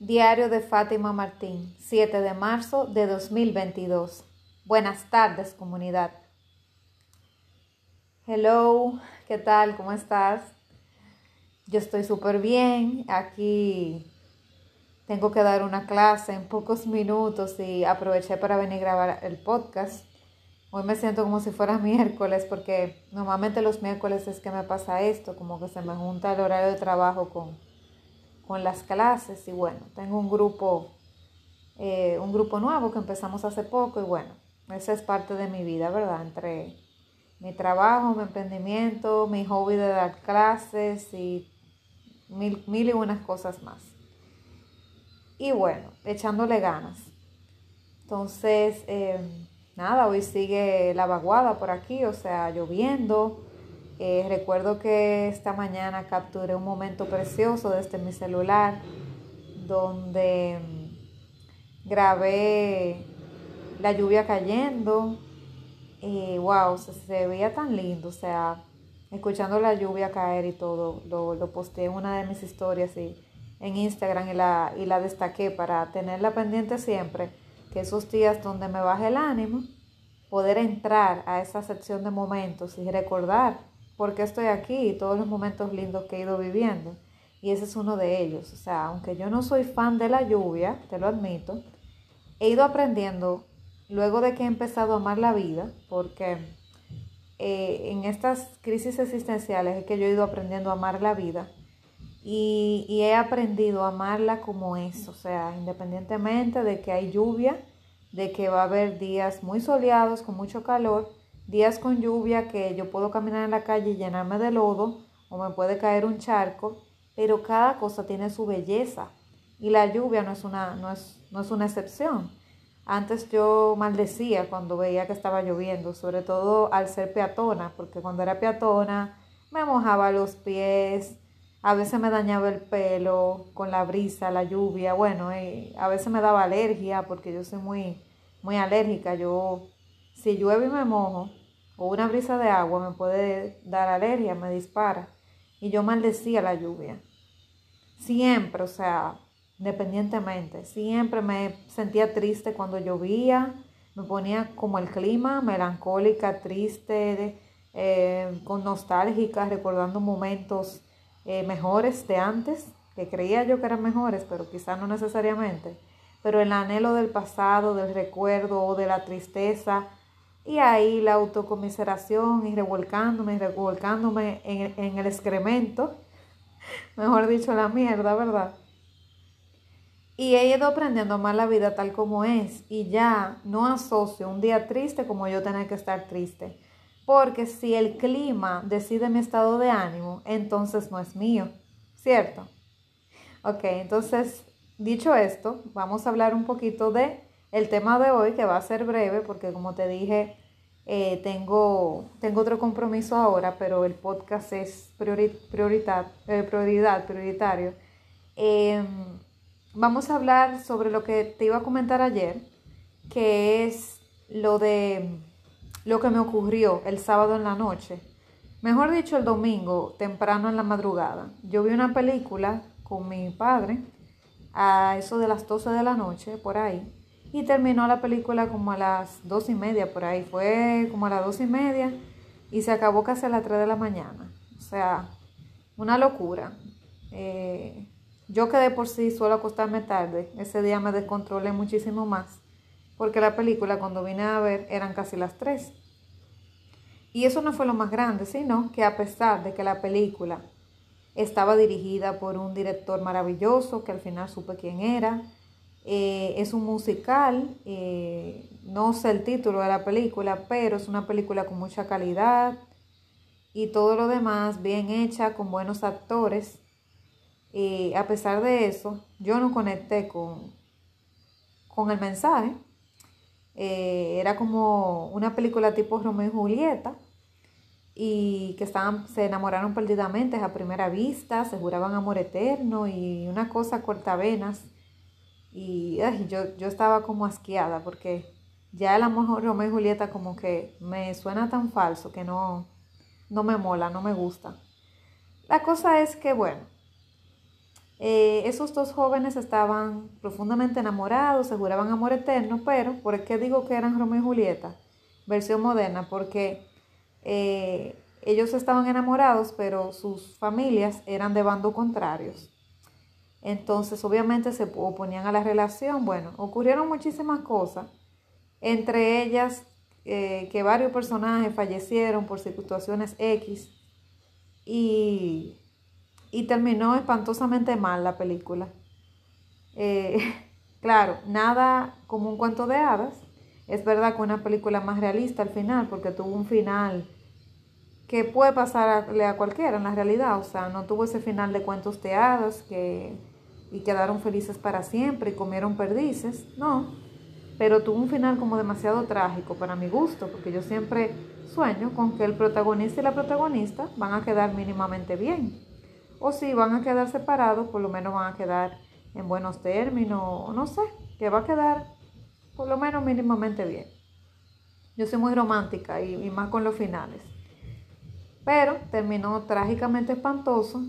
Diario de Fátima Martín, 7 de marzo de 2022. Buenas tardes, comunidad. Hello, ¿qué tal? ¿Cómo estás? Yo estoy súper bien. Aquí tengo que dar una clase en pocos minutos y aproveché para venir a grabar el podcast. Hoy me siento como si fuera miércoles porque normalmente los miércoles es que me pasa esto, como que se me junta el horario de trabajo con con las clases y bueno, tengo un grupo, eh, un grupo nuevo que empezamos hace poco y bueno, esa es parte de mi vida, ¿verdad? Entre mi trabajo, mi emprendimiento, mi hobby de dar clases y mil, mil y unas cosas más. Y bueno, echándole ganas. Entonces, eh, nada, hoy sigue la vaguada por aquí, o sea, lloviendo. Eh, recuerdo que esta mañana capturé un momento precioso desde mi celular donde mm, grabé la lluvia cayendo y wow, se, veía tan lindo, o sea, escuchando la lluvia caer y todo, lo, lo posteé en una de mis historias y, en Instagram y la, y la destaqué para tenerla pendiente siempre, que esos días donde me baje el ánimo, poder entrar a esa sección de momentos y recordar por qué estoy aquí y todos los momentos lindos que he ido viviendo. Y ese es uno de ellos. O sea, aunque yo no soy fan de la lluvia, te lo admito, he ido aprendiendo luego de que he empezado a amar la vida, porque eh, en estas crisis existenciales es que yo he ido aprendiendo a amar la vida y, y, he aprendido a amarla como es, o sea, independientemente de que hay lluvia, de que va a haber días muy soleados con mucho calor, días con lluvia que yo puedo caminar en la calle y llenarme de lodo o me puede caer un charco, pero cada cosa tiene su belleza y la lluvia no es una, no es, no es una excepción. Antes yo maldecía cuando veía que estaba lloviendo, sobre todo al ser peatona, porque cuando era peatona me mojaba los pies, a veces me dañaba el pelo con la brisa, la lluvia, bueno, a veces me daba alergia porque yo soy muy, muy alérgica, yo si llueve y me mojo, o una brisa de agua me puede dar alergia, me dispara. Y yo maldecía la lluvia. Siempre, o sea, independientemente, siempre me sentía triste cuando llovía, me ponía como el clima, melancólica, triste, eh, con nostálgica, recordando momentos eh, mejores de antes, que creía yo que eran mejores, pero quizás no necesariamente. Pero el anhelo del pasado, del recuerdo o de la tristeza, y ahí la autocomiseración y revolcándome y revolcándome en, el excremento, mejor dicho, la mierda, ¿verdad? Y he ido aprendiendo más la vida tal como es y ya no asocio un día triste como yo tener que estar triste. Porque si el clima decide mi estado de ánimo, entonces no es mío, ¿cierto? Ok, entonces, dicho esto, vamos a hablar un poquito de el tema de hoy, que va a ser breve, porque como te dije, eh, tengo, tengo otro compromiso ahora, pero el podcast es prioridad, eh, prioridad, prioritario. Em, vamos a hablar sobre lo que te iba a comentar ayer, que es lo de lo que me ocurrió el sábado en la noche. Mejor dicho, el domingo, temprano en la madrugada. Yo vi una película con mi padre a eso de las 12 de la noche, por ahí y terminó la película como a las dos y media por ahí. Fue como a las dos y media y se acabó casi a las tres de la mañana. O sea, una locura. Eh, yo que de por sí suelo acostarme tarde, ese día me descontrolé muchísimo más, porque la película cuando vine a ver eran casi las tres. Y eso no fue lo más grande, sino que a pesar de que la película estaba dirigida por un director maravilloso, que al final supe quién era, eh, es un musical, eh, no sé el título de la película, pero es una película con mucha calidad y todo lo demás bien hecha, con buenos actores. Y a pesar de eso, yo no conecté con, con el mensaje. Eh, era como una película tipo Romeo y Julieta y que estaban, se enamoraron perdidamente a primera vista, se juraban amor eterno y una cosa cortavenas y yo, yo estaba como asqueada porque ya el amor Romeo y Julieta como que me suena tan falso que no, no me mola, no me gusta. La cosa es que, bueno, Eh, esos dos jóvenes estaban profundamente enamorados, se juraban amor eterno, pero ¿por qué digo que eran Romeo y Julieta? Versión moderna, porque eh, ellos estaban enamorados, pero sus familias eran de bando contrarios. Entonces, obviamente se oponían a la relación. Bueno, ocurrieron muchísimas cosas, entre ellas eh, que varios personajes fallecieron por situaciones X y y terminó espantosamente mal la película. Eh, claro, nada como un cuento de hadas. Es verdad que una película más realista al final, porque tuvo un final que puede pasarle a cualquiera en la realidad. O sea, no tuvo ese final de cuentos de hadas que, y quedaron felices para siempre y comieron perdices. No, pero tuvo un final como demasiado trágico para mi gusto, porque yo siempre sueño con que el protagonista y la protagonista van a quedar mínimamente bien o si van a quedar separados, por lo menos van a quedar en buenos términos, no sé, que va a quedar por lo menos mínimamente bien. Yo soy muy romántica y, y más con los finales. Pero terminó trágicamente espantoso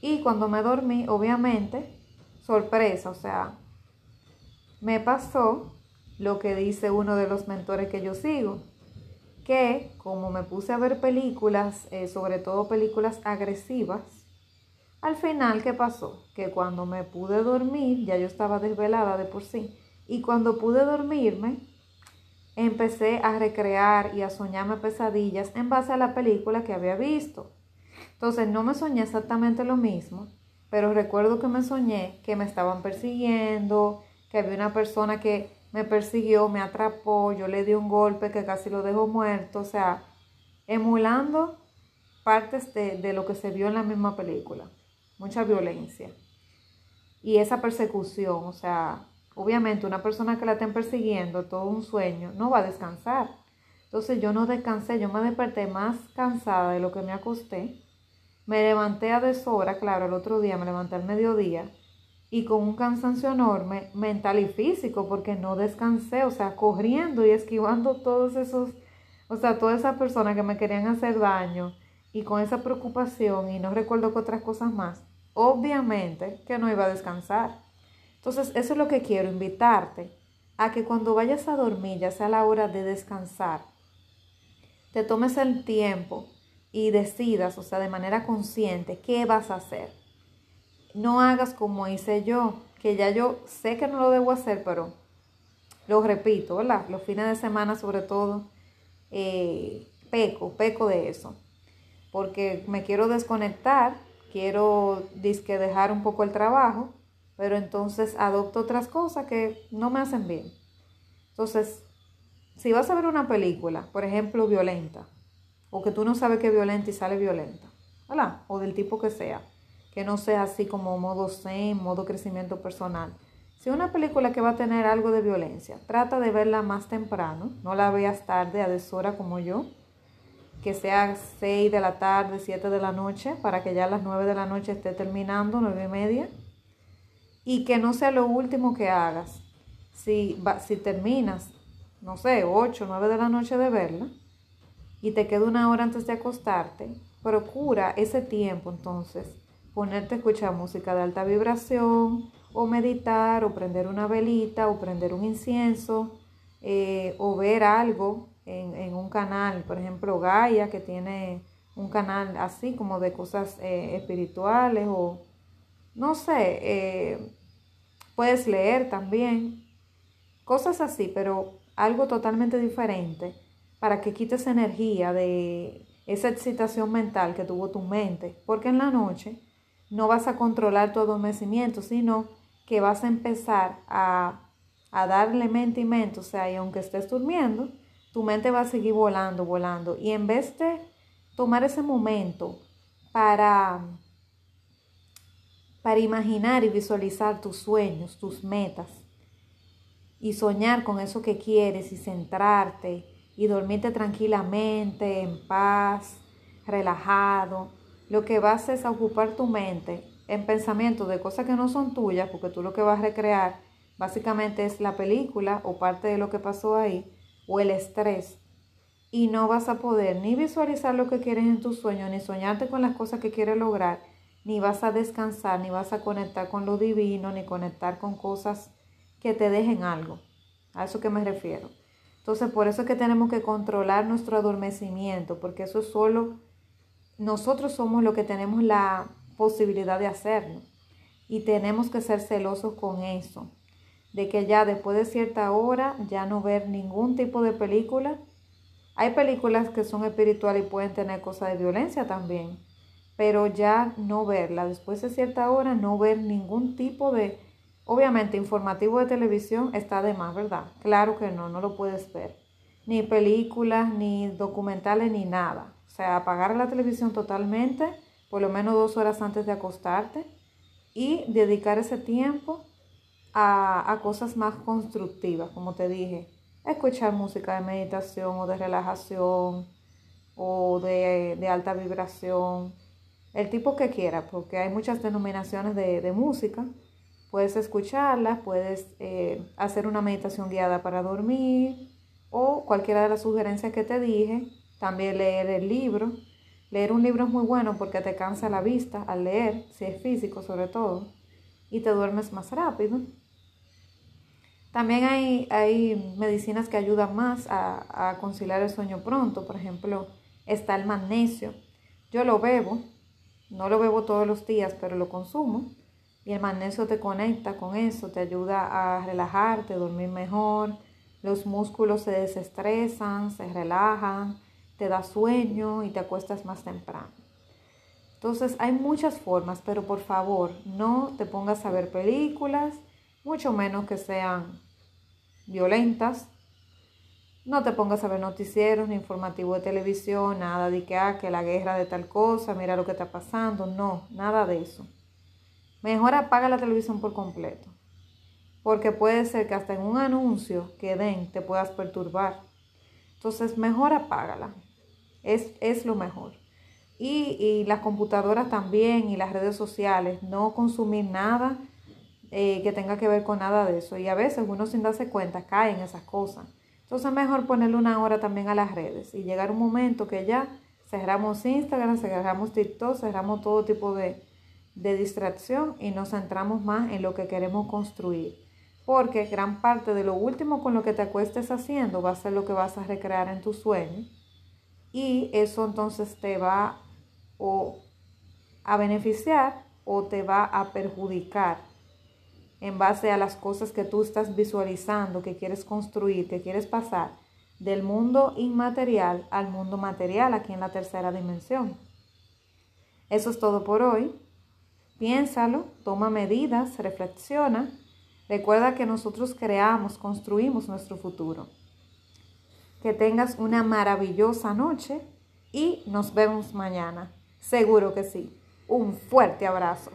y cuando me dormí, obviamente, sorpresa, o sea, me pasó lo que dice uno de los mentores que yo sigo, que como me puse a ver películas, eh, sobre todo películas agresivas, al final, ¿qué pasó? Que cuando me pude dormir, ya yo estaba desvelada de por sí, y cuando pude dormirme, empecé a recrear y a soñarme pesadillas en base a la película que había visto. Entonces no me soñé exactamente lo mismo, pero recuerdo que me soñé que me estaban persiguiendo, que había una persona que me persiguió, me atrapó, yo le di un golpe que casi lo dejó muerto, o sea, emulando partes de, de lo que se vio en la misma película mucha violencia. Y esa persecución, o sea, obviamente una persona que la estén persiguiendo todo un sueño no va a descansar. Entonces yo no descansé, yo me desperté más cansada de lo que me acosté. Me levanté a deshora, claro, el otro día me levanté al mediodía y con un cansancio enorme mental y físico porque no descansé, o sea, corriendo y esquivando todos esos, o sea, todas esas personas que me querían hacer daño y con esa preocupación y no recuerdo que otras cosas más obviamente que no iba a descansar. Entonces, eso es lo que quiero, invitarte a que cuando vayas a dormir, ya sea la hora de descansar, te tomes el tiempo y decidas, o sea, de manera consciente, qué vas a hacer. No hagas como hice yo, que ya yo sé que no lo debo hacer, pero lo repito, ¿verdad? Los fines de semana sobre todo, eh, peco, peco de eso, porque me quiero desconectar quiero disque dejar un poco el trabajo, pero entonces adopto otras cosas que no me hacen bien. Entonces, si vas a ver una película, por ejemplo, violenta, o que tú no sabes que es violenta y sale violenta, ¿verdad? O del tipo que sea, que no sea así como modo zen, modo crecimiento personal. Si una película que va a tener algo de violencia, trata de verla más temprano, no la veas tarde a deshora como yo, que sea 6 de la tarde, 7 de la noche, para que ya a las 9 de la noche esté terminando, 9 y media. Y que no sea lo último que hagas. Si, si terminas, no sé, 8, 9 de la noche de verla, y te queda una hora antes de acostarte, procura ese tiempo entonces ponerte a escuchar música de alta vibración, o meditar, o prender una velita, o prender un incienso, eh, o ver algo en, un canal, por ejemplo, Gaia, que tiene un canal así como de cosas eh, espirituales o no sé, eh, puedes leer también, cosas así, pero algo totalmente diferente para que quites energía de esa excitación mental que tuvo tu mente, porque en la noche no vas a controlar tu adormecimiento, sino que vas a empezar a, a darle mente y mente, o sea, y aunque estés durmiendo, tu mente va a seguir volando, volando. Y en vez de tomar ese momento para, para imaginar y visualizar tus sueños, tus metas, y soñar con eso que quieres y centrarte y dormirte tranquilamente, en paz, relajado, lo que vas es a ocupar tu mente en pensamientos de cosas que no son tuyas, porque tú lo que vas a recrear básicamente es la película o parte de lo que pasó ahí o el estrés y no vas a poder ni visualizar lo que quieres en tus sueños, ni soñarte con las cosas que quieres lograr, ni vas a descansar, ni vas a conectar con lo divino, ni conectar con cosas que te dejen algo. A eso que me refiero. Entonces, por eso es que tenemos que controlar nuestro adormecimiento, porque eso es solo nosotros somos los que tenemos la posibilidad de hacerlo. Y tenemos que ser celosos con eso, de que ya después de cierta hora ya no ver ningún tipo de película. Hay películas que son espirituales y pueden tener cosas de violencia también, pero ya no verla. Después de cierta hora no ver ningún tipo de Obviamente, informativo de televisión está de más, ¿verdad? Claro que no, no lo puedes ver. Ni películas, ni documentales, ni nada. O sea, apagar la televisión totalmente, por lo menos dos horas antes de acostarte, y dedicar ese tiempo a, cosas más constructivas, como te dije. Escuchar música de meditación o de relajación o de, de alta vibración, el tipo que quiera, porque hay muchas denominaciones de, de música Puedes escucharlas, puedes eh, hacer una meditación guiada para dormir o cualquiera de las sugerencias que te dije. También leer el libro. Leer un libro es muy bueno porque te cansa la vista al leer, si es físico sobre todo, y te duermes más rápido. También hay, hay medicinas que ayudan más a, a conciliar el sueño pronto. Por ejemplo, está el magnesio. Yo lo bebo, no lo bebo todos los días, pero lo consumo. Y el magnesio te conecta con eso, te ayuda a relajarte, dormir mejor, los músculos se desestresan, se relajan, te da sueño y te acuestas más temprano. Entonces hay muchas formas, pero por favor no te pongas a ver películas, mucho menos que sean violentas. No te pongas a ver noticieros ni informativos de televisión, nada de que, ah, que la guerra de tal cosa, mira lo que está pasando. No, nada de eso. Mejor apaga la televisión por completo. Porque puede ser que hasta en un anuncio que den te puedas perturbar. Entonces, mejor apágala. Es, es lo mejor. Y, y, las computadoras también y las redes sociales. No consumir nada eh, que tenga que ver con nada de eso. Y a veces uno sin darse cuenta cae en esas cosas. Entonces, mejor ponerle una hora también a las redes. Y llegar un momento que ya cerramos Instagram, cerramos TikTok, cerramos todo tipo de de distracción y nos centramos más en lo que queremos construir. Porque gran parte de lo último con lo que te acuestes haciendo va a ser lo que vas a recrear en tu sueño. Y eso entonces te va o a beneficiar o te va a perjudicar en base a las cosas que tú estás visualizando, que quieres construir, que quieres pasar del mundo inmaterial al mundo material aquí en la tercera dimensión. Eso es todo por hoy. Piénsalo, toma medidas, reflexiona. Recuerda que nosotros creamos, construimos nuestro futuro. Que tengas una maravillosa noche y nos vemos mañana. Seguro que sí. Un fuerte abrazo.